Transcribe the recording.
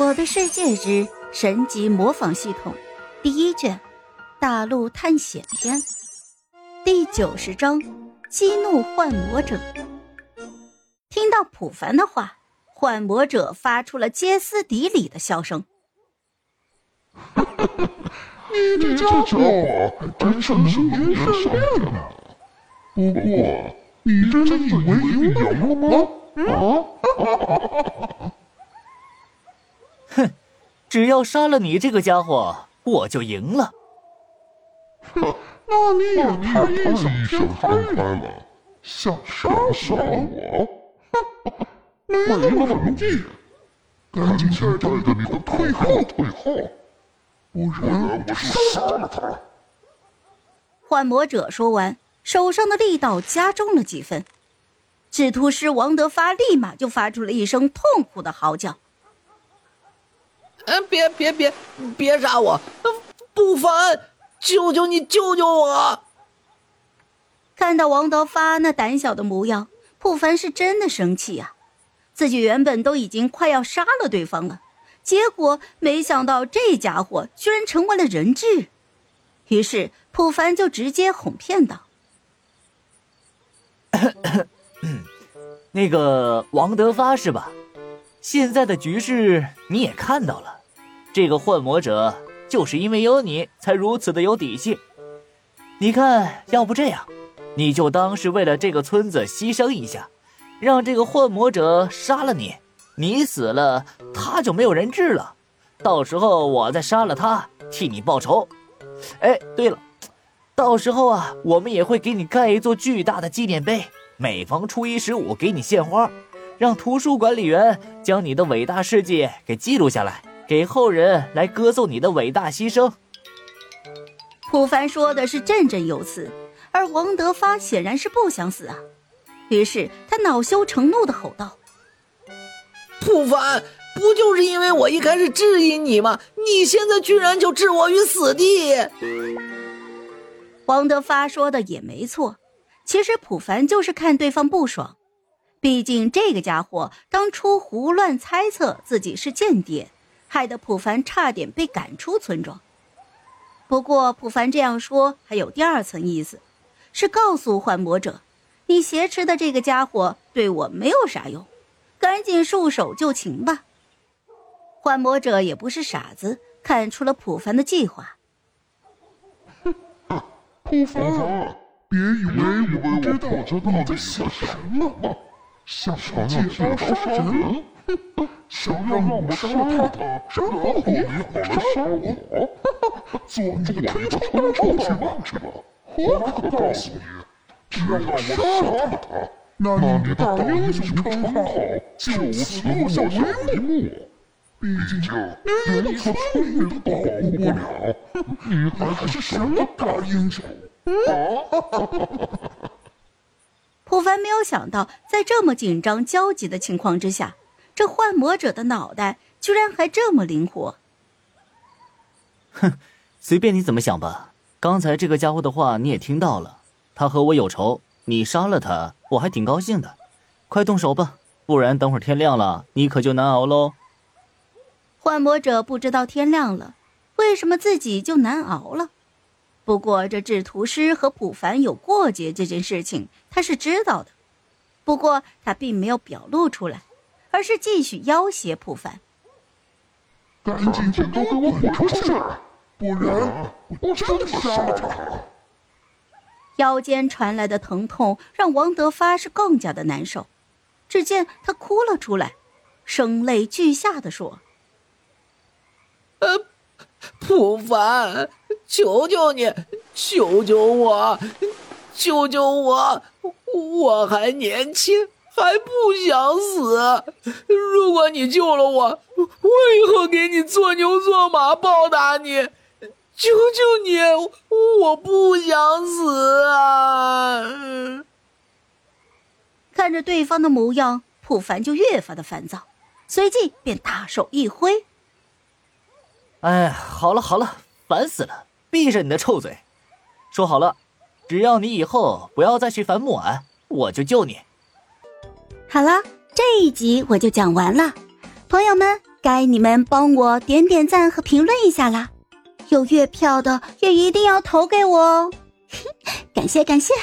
我的世界之神级模仿系统第一卷大陆探险篇第九十章激怒幻魔者。听到普凡的话，幻魔者发出了歇斯底里的笑声。你这家伙还真是能言善辩啊！不过，你真的以为赢了吗？啊！哼，只要杀了你这个家伙，我就赢了。哼，那你也太异想天开了，想杀杀我？没那么容易！赶紧带着你的退后退后，不然我杀了他！幻魔者说完，手上的力道加重了几分。制图师王德发立马就发出了一声痛苦的嚎叫。嗯，别别别，别杀我！不凡，求求你救救我！看到王德发那胆小的模样，不凡是真的生气呀。自己原本都已经快要杀了对方了，结果没想到这家伙居然成为了人质。于是普凡就直接哄骗道：“那个王德发是吧？现在的局势你也看到了。”这个幻魔者就是因为有你才如此的有底气。你看，要不这样，你就当是为了这个村子牺牲一下，让这个幻魔者杀了你，你死了，他就没有人质了。到时候我再杀了他，替你报仇。哎，对了，到时候啊，我们也会给你盖一座巨大的纪念碑，每逢初一十五给你献花，让图书管理员将你的伟大事迹给记录下来。给后人来歌颂你的伟大牺牲。普凡说的是振振有词，而王德发显然是不想死啊，于是他恼羞成怒的吼道：“普凡，不就是因为我一开始质疑你吗？你现在居然就置我于死地！”王德发说的也没错，其实普凡就是看对方不爽，毕竟这个家伙当初胡乱猜测自己是间谍。害得普凡差点被赶出村庄。不过，普凡这样说还有第二层意思，是告诉幻魔者：“你挟持的这个家伙对我没有啥用，赶紧束手就擒吧。”幻魔者也不是傻子，看出了普凡的计划。哼，普凡，别以为我不知道你在想什么，想借刀杀人。想要让我杀了他，然后你好来杀我，做你的推 脱出去吧！我可告诉你，只要我杀了他，那你的大英雄称号就此落下帷幕。毕竟连一个村民都保护不了，你还是什么大英雄？普凡没有想到，在这么紧张焦急的情况之下。这幻魔者的脑袋居然还这么灵活！哼，随便你怎么想吧。刚才这个家伙的话你也听到了，他和我有仇，你杀了他，我还挺高兴的。快动手吧，不然等会儿天亮了，你可就难熬喽。幻魔者不知道天亮了，为什么自己就难熬了？不过这制图师和普凡有过节这件事情，他是知道的，不过他并没有表露出来。而是继续要挟普凡，赶紧全都给我滚出去，不然我真的杀了他！腰间传来的疼痛让王德发是更加的难受，只见他哭了出来，声泪俱下的说：“呃，普凡，求求你，求求我，救救我，我还年轻。”还不想死？如果你救了我，我以后给你做牛做马报答你。求求你，我不想死啊！看着对方的模样，普凡就越发的烦躁，随即便大手一挥：“哎，好了好了，烦死了！闭上你的臭嘴！说好了，只要你以后不要再去烦木婉，我就救你。”好了，这一集我就讲完了，朋友们，该你们帮我点点赞和评论一下啦！有月票的也一定要投给我哦，感 谢感谢。